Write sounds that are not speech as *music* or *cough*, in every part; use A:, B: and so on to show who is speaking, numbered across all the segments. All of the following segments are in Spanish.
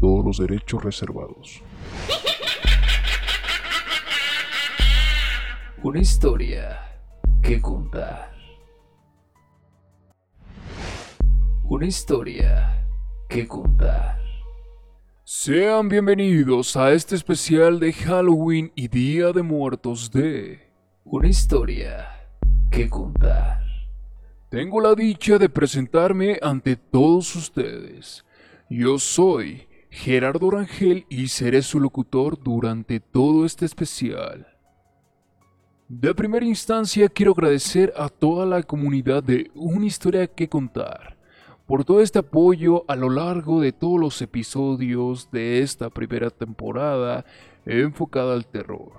A: todos los derechos reservados.
B: Una historia que contar. Una historia que contar.
A: Sean bienvenidos a este especial de Halloween y Día de Muertos de
B: Una historia que contar.
A: Tengo la dicha de presentarme ante todos ustedes. Yo soy Gerardo Rangel y seré su locutor durante todo este especial. De primera instancia quiero agradecer a toda la comunidad de Una historia que contar por todo este apoyo a lo largo de todos los episodios de esta primera temporada enfocada al terror.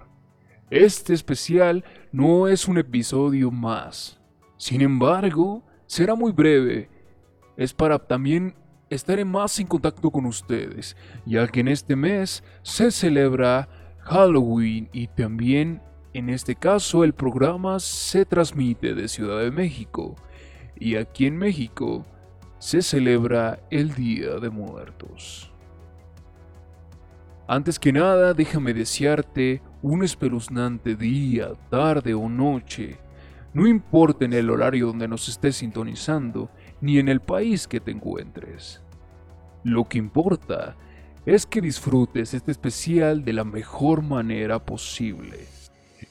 A: Este especial no es un episodio más. Sin embargo, será muy breve. Es para también estaré más en contacto con ustedes, ya que en este mes se celebra Halloween y también en este caso el programa se transmite de Ciudad de México y aquí en México se celebra el Día de Muertos. Antes que nada, déjame desearte un espeluznante día, tarde o noche, no importa en el horario donde nos estés sintonizando, ni en el país que te encuentres. Lo que importa es que disfrutes este especial de la mejor manera posible.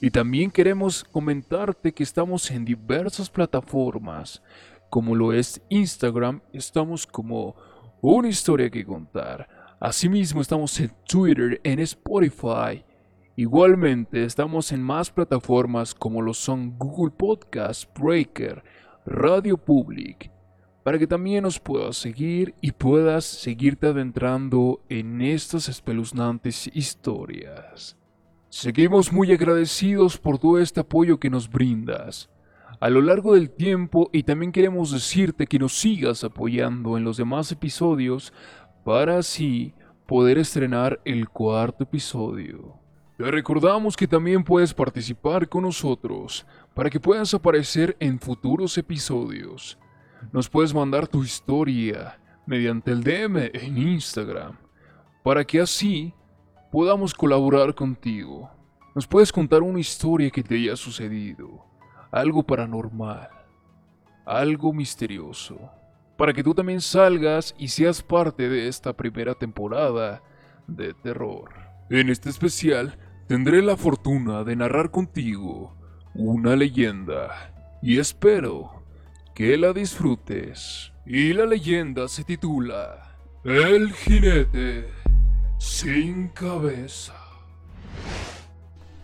A: Y también queremos comentarte que estamos en diversas plataformas, como lo es Instagram, estamos como una historia que contar. Asimismo estamos en Twitter, en Spotify. Igualmente estamos en más plataformas como lo son Google Podcast, Breaker, Radio Public, para que también nos puedas seguir y puedas seguirte adentrando en estas espeluznantes historias. Seguimos muy agradecidos por todo este apoyo que nos brindas a lo largo del tiempo y también queremos decirte que nos sigas apoyando en los demás episodios para así poder estrenar el cuarto episodio. Te recordamos que también puedes participar con nosotros para que puedas aparecer en futuros episodios. Nos puedes mandar tu historia mediante el DM en Instagram para que así podamos colaborar contigo. Nos puedes contar una historia que te haya sucedido, algo paranormal, algo misterioso, para que tú también salgas y seas parte de esta primera temporada de terror. En este especial tendré la fortuna de narrar contigo una leyenda y espero que la disfrutes. Y la leyenda se titula El jinete sin cabeza.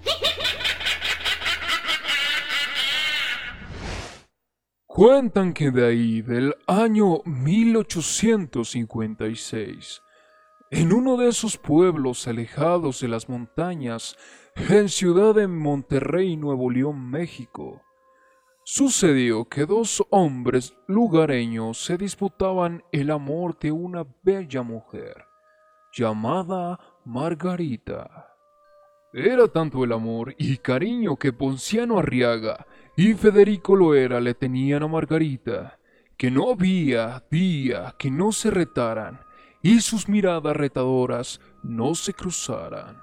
A: *laughs* Cuentan que de ahí, del año 1856, en uno de esos pueblos alejados de las montañas, en ciudad de Monterrey, Nuevo León, México, Sucedió que dos hombres lugareños se disputaban el amor de una bella mujer llamada Margarita. Era tanto el amor y cariño que Ponciano Arriaga y Federico Loera le tenían a Margarita, que no había día que no se retaran y sus miradas retadoras no se cruzaran.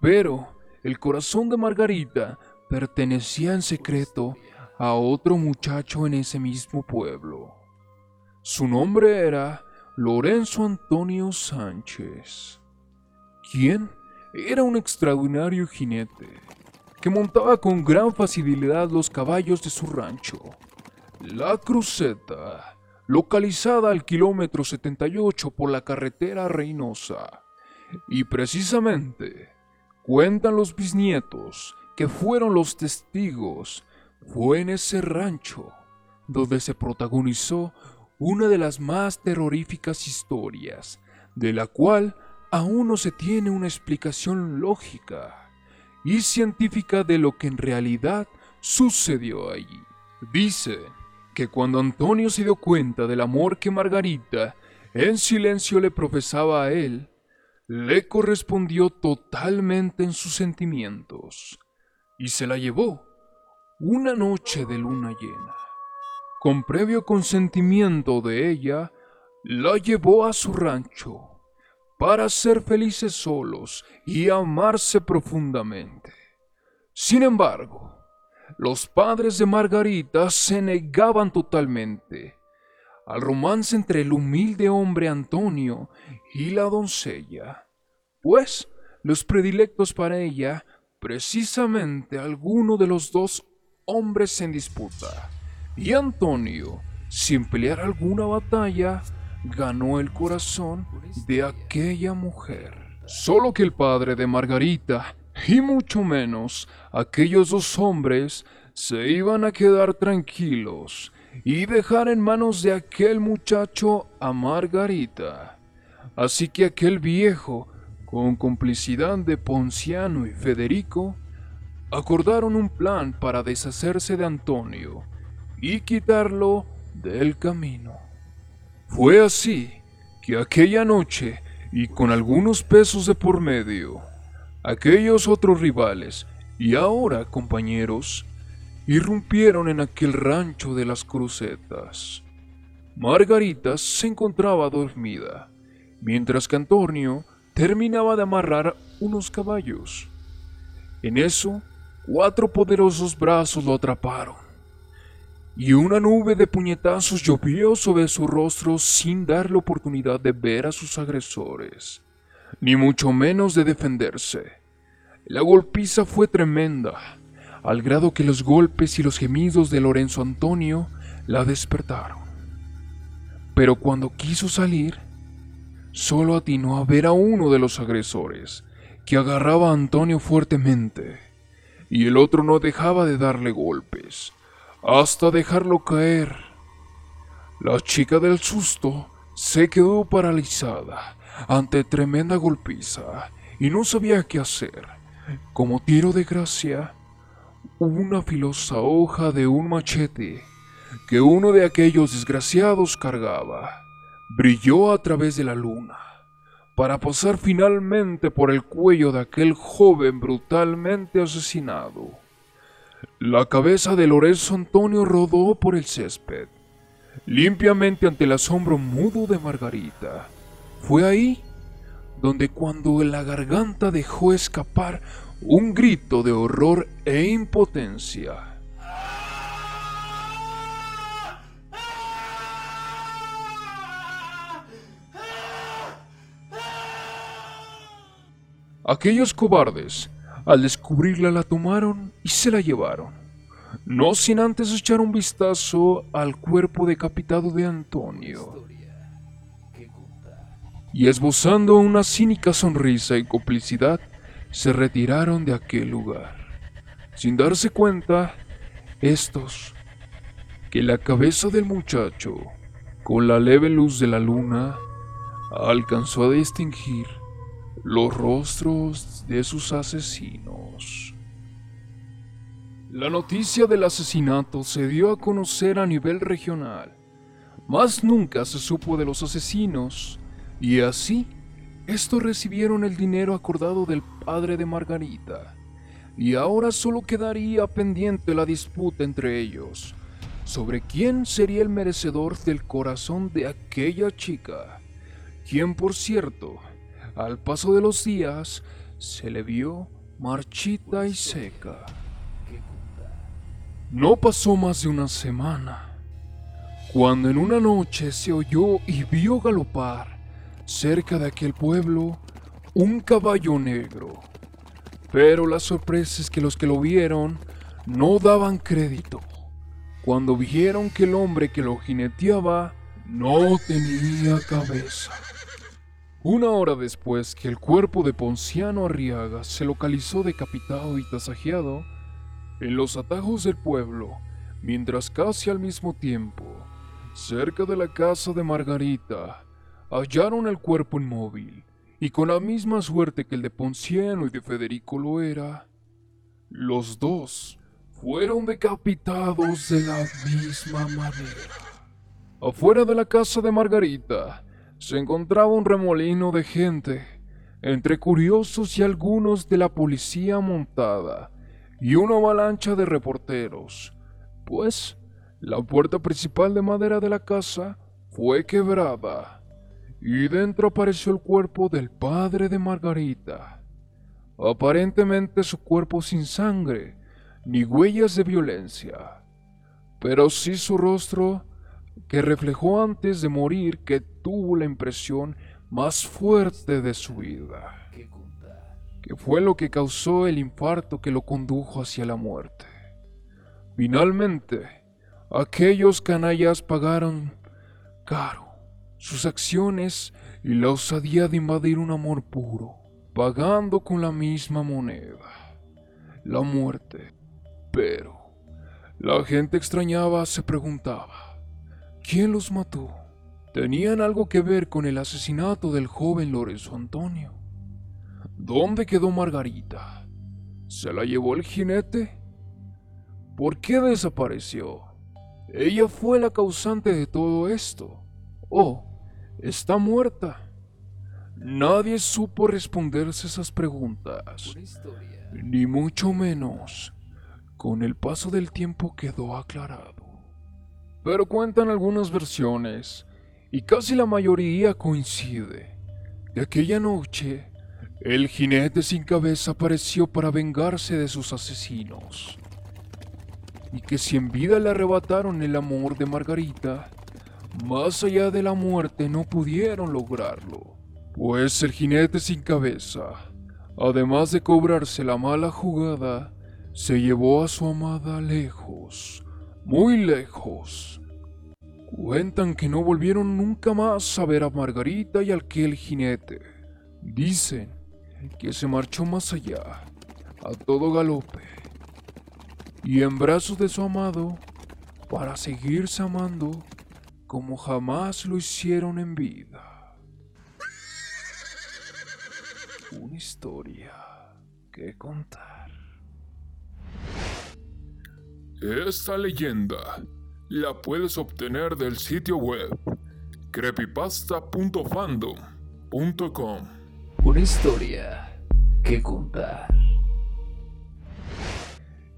A: Pero el corazón de Margarita pertenecía en secreto a otro muchacho en ese mismo pueblo. Su nombre era Lorenzo Antonio Sánchez, quien era un extraordinario jinete que montaba con gran facilidad los caballos de su rancho, La Cruceta, localizada al kilómetro 78 por la carretera Reynosa. Y precisamente, cuentan los bisnietos que fueron los testigos fue en ese rancho donde se protagonizó una de las más terroríficas historias, de la cual aún no se tiene una explicación lógica y científica de lo que en realidad sucedió allí. Dice que cuando Antonio se dio cuenta del amor que Margarita en silencio le profesaba a él, le correspondió totalmente en sus sentimientos y se la llevó una noche de luna llena. Con previo consentimiento de ella, la llevó a su rancho para ser felices solos y amarse profundamente. Sin embargo, los padres de Margarita se negaban totalmente al romance entre el humilde hombre Antonio y la doncella, pues los predilectos para ella, precisamente alguno de los dos hombres en disputa, y Antonio, sin pelear alguna batalla, ganó el corazón de aquella mujer. Solo que el padre de Margarita, y mucho menos aquellos dos hombres, se iban a quedar tranquilos y dejar en manos de aquel muchacho a Margarita. Así que aquel viejo, con complicidad de Ponciano y Federico, acordaron un plan para deshacerse de Antonio y quitarlo del camino. Fue así que aquella noche, y con algunos pesos de por medio, aquellos otros rivales, y ahora compañeros, irrumpieron en aquel rancho de las crucetas. Margarita se encontraba dormida, mientras que Antonio terminaba de amarrar unos caballos. En eso, cuatro poderosos brazos lo atraparon y una nube de puñetazos llovió sobre su rostro sin darle oportunidad de ver a sus agresores, ni mucho menos de defenderse. La golpiza fue tremenda, al grado que los golpes y los gemidos de Lorenzo Antonio la despertaron. Pero cuando quiso salir, solo atinó a ver a uno de los agresores, que agarraba a Antonio fuertemente, y el otro no dejaba de darle golpes hasta dejarlo caer. La chica del susto se quedó paralizada ante tremenda golpiza y no sabía qué hacer. Como tiro de gracia, una filosa hoja de un machete que uno de aquellos desgraciados cargaba brilló a través de la luna para pasar finalmente por el cuello de aquel joven brutalmente asesinado. La cabeza de Lorenzo Antonio rodó por el césped, limpiamente ante el asombro mudo de Margarita. Fue ahí donde cuando la garganta dejó escapar un grito de horror e impotencia. Aquellos cobardes al descubrirla la tomaron y se la llevaron, no sin antes echar un vistazo al cuerpo decapitado de Antonio. Y esbozando una cínica sonrisa y complicidad, se retiraron de aquel lugar, sin darse cuenta, estos, que la cabeza del muchacho, con la leve luz de la luna, alcanzó a distinguir los rostros de sus asesinos. La noticia del asesinato se dio a conocer a nivel regional, mas nunca se supo de los asesinos, y así estos recibieron el dinero acordado del padre de Margarita, y ahora solo quedaría pendiente la disputa entre ellos sobre quién sería el merecedor del corazón de aquella chica, quien por cierto al paso de los días, se le vio marchita y seca. No pasó más de una semana, cuando en una noche se oyó y vio galopar cerca de aquel pueblo un caballo negro. Pero la sorpresa es que los que lo vieron no daban crédito cuando vieron que el hombre que lo jineteaba no tenía cabeza. Una hora después que el cuerpo de Ponciano Arriaga se localizó decapitado y tasajeado en los atajos del pueblo, mientras casi al mismo tiempo, cerca de la casa de Margarita, hallaron el cuerpo inmóvil y con la misma suerte que el de Ponciano y de Federico lo era, los dos fueron decapitados de la misma manera. Afuera de la casa de Margarita se encontraba un remolino de gente, entre curiosos y algunos de la policía montada, y una avalancha de reporteros, pues la puerta principal de madera de la casa fue quebrada, y dentro apareció el cuerpo del padre de Margarita. Aparentemente su cuerpo sin sangre, ni huellas de violencia, pero sí su rostro que reflejó antes de morir que tuvo la impresión más fuerte de su vida, que fue lo que causó el infarto que lo condujo hacia la muerte. Finalmente, aquellos canallas pagaron caro sus acciones y la osadía de invadir un amor puro, pagando con la misma moneda, la muerte. Pero la gente extrañaba, se preguntaba, ¿quién los mató? ¿Tenían algo que ver con el asesinato del joven Lorenzo Antonio? ¿Dónde quedó Margarita? ¿Se la llevó el jinete? ¿Por qué desapareció? Ella fue la causante de todo esto. ¿O está muerta? Nadie supo responderse esas preguntas, ni mucho menos. Con el paso del tiempo quedó aclarado. Pero cuentan algunas versiones, y casi la mayoría coincide, que aquella noche el jinete sin cabeza apareció para vengarse de sus asesinos, y que si en vida le arrebataron el amor de Margarita, más allá de la muerte no pudieron lograrlo, pues el jinete sin cabeza, además de cobrarse la mala jugada, se llevó a su amada lejos, muy lejos. Cuentan que no volvieron nunca más a ver a Margarita y al aquel jinete. Dicen que se marchó más allá, a todo galope, y en brazos de su amado, para seguirse amando como jamás lo hicieron en vida. Una historia que contar.
C: Esta leyenda la puedes obtener del sitio web creepypasta.fandom.com.
B: Una historia que contar.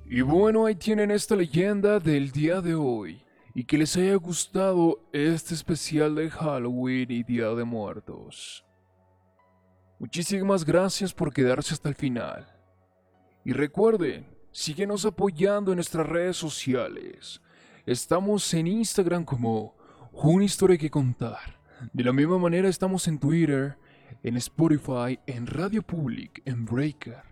A: Y bueno, ahí tienen esta leyenda del día de hoy y que les haya gustado este especial de Halloween y Día de Muertos. Muchísimas gracias por quedarse hasta el final. Y recuerden, síguenos apoyando en nuestras redes sociales. Estamos en Instagram como Una Historia que Contar. De la misma manera estamos en Twitter, en Spotify, en Radio Public, en Breaker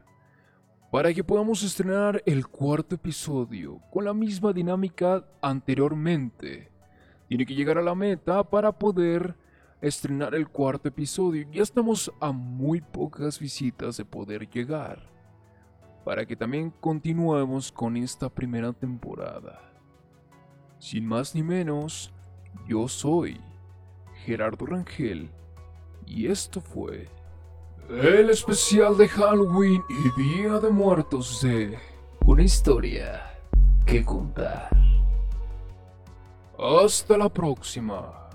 A: para que podamos estrenar el cuarto episodio con la misma dinámica anteriormente. Tiene que llegar a la meta para poder estrenar el cuarto episodio. Ya estamos a muy pocas visitas de poder llegar. Para que también continuemos con esta primera temporada. Sin más ni menos, yo soy Gerardo Rangel y esto fue el especial de Halloween y Día de Muertos de
B: Una historia que contar.
A: Hasta la próxima.